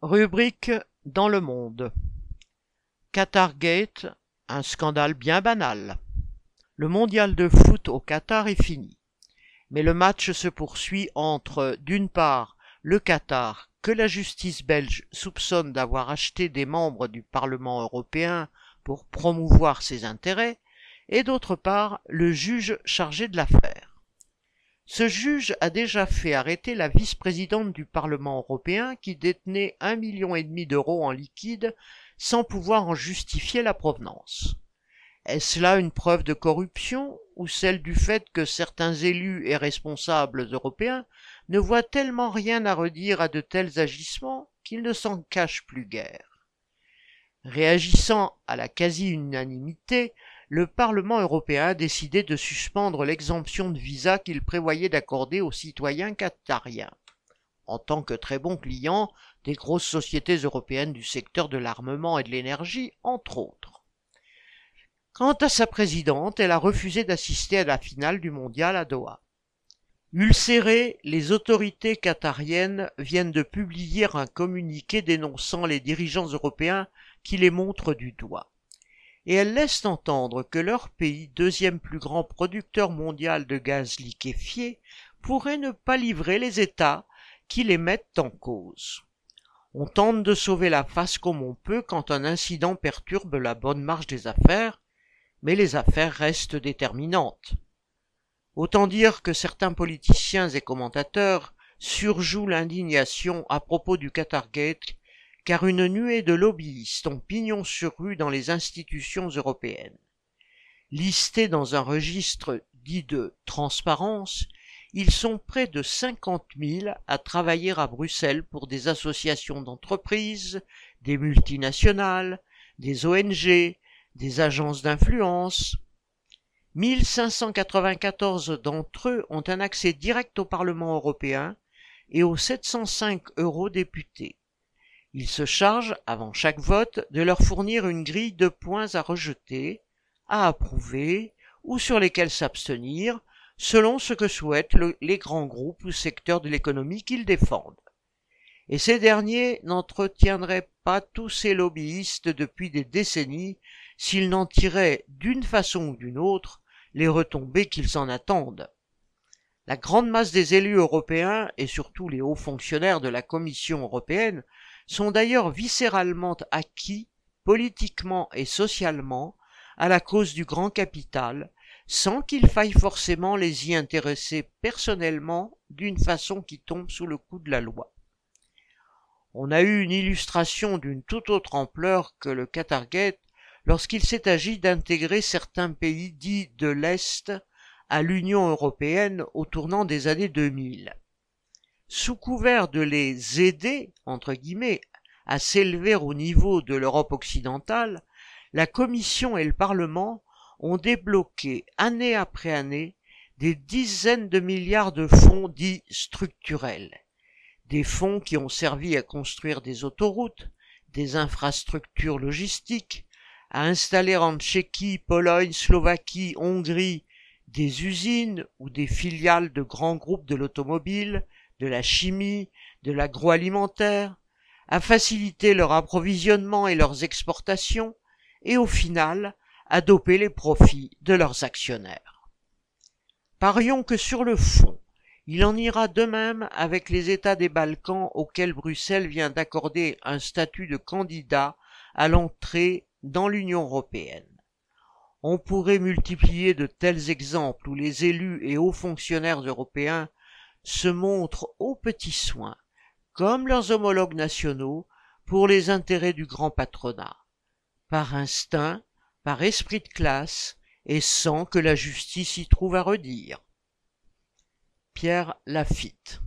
Rubrique dans le monde. Qatargate, un scandale bien banal. Le mondial de foot au Qatar est fini. Mais le match se poursuit entre, d'une part, le Qatar, que la justice belge soupçonne d'avoir acheté des membres du Parlement européen pour promouvoir ses intérêts, et d'autre part, le juge chargé de l'affaire. Ce juge a déjà fait arrêter la vice-présidente du Parlement européen qui détenait un million et demi d'euros en liquide sans pouvoir en justifier la provenance. Est-ce là une preuve de corruption ou celle du fait que certains élus et responsables européens ne voient tellement rien à redire à de tels agissements qu'ils ne s'en cachent plus guère? Réagissant à la quasi-unanimité, le Parlement européen a décidé de suspendre l'exemption de visa qu'il prévoyait d'accorder aux citoyens qatariens, en tant que très bons clients des grosses sociétés européennes du secteur de l'armement et de l'énergie, entre autres. Quant à sa présidente, elle a refusé d'assister à la finale du mondial à Doha. Ulcérées, les autorités qatariennes viennent de publier un communiqué dénonçant les dirigeants européens qui les montrent du doigt et elles laissent entendre que leur pays, deuxième plus grand producteur mondial de gaz liquéfié, pourrait ne pas livrer les États qui les mettent en cause. On tente de sauver la face comme on peut quand un incident perturbe la bonne marche des affaires, mais les affaires restent déterminantes. Autant dire que certains politiciens et commentateurs surjouent l'indignation à propos du Qatargate car une nuée de lobbyistes ont pignon sur rue dans les institutions européennes. Listés dans un registre dit de transparence, ils sont près de cinquante mille à travailler à Bruxelles pour des associations d'entreprises, des multinationales, des ONG, des agences d'influence. 1594 d'entre eux ont un accès direct au Parlement européen et aux 705 eurodéputés. Il se charge, avant chaque vote, de leur fournir une grille de points à rejeter, à approuver ou sur lesquels s'abstenir, selon ce que souhaitent les grands groupes ou secteurs de l'économie qu'ils défendent. Et ces derniers n'entretiendraient pas tous ces lobbyistes depuis des décennies s'ils n'en tiraient d'une façon ou d'une autre les retombées qu'ils en attendent. La grande masse des élus européens et surtout les hauts fonctionnaires de la Commission européenne sont d'ailleurs viscéralement acquis, politiquement et socialement, à la cause du grand capital, sans qu'il faille forcément les y intéresser personnellement d'une façon qui tombe sous le coup de la loi. On a eu une illustration d'une toute autre ampleur que le Qatargate lorsqu'il s'est agi d'intégrer certains pays dits de l'Est à l'Union européenne au tournant des années 2000 sous couvert de les aider, entre guillemets, à s'élever au niveau de l'Europe occidentale, la Commission et le Parlement ont débloqué année après année des dizaines de milliards de fonds dits structurels, des fonds qui ont servi à construire des autoroutes, des infrastructures logistiques, à installer en Tchéquie, Pologne, Slovaquie, Hongrie des usines ou des filiales de grands groupes de l'automobile, de la chimie, de l'agroalimentaire, à faciliter leur approvisionnement et leurs exportations, et au final à doper les profits de leurs actionnaires. Parions que sur le fond, il en ira de même avec les États des Balkans auxquels Bruxelles vient d'accorder un statut de candidat à l'entrée dans l'Union européenne. On pourrait multiplier de tels exemples où les élus et hauts fonctionnaires européens se montrent aux petits soins, comme leurs homologues nationaux, pour les intérêts du grand patronat, par instinct, par esprit de classe, et sans que la justice y trouve à redire. Pierre Lafitte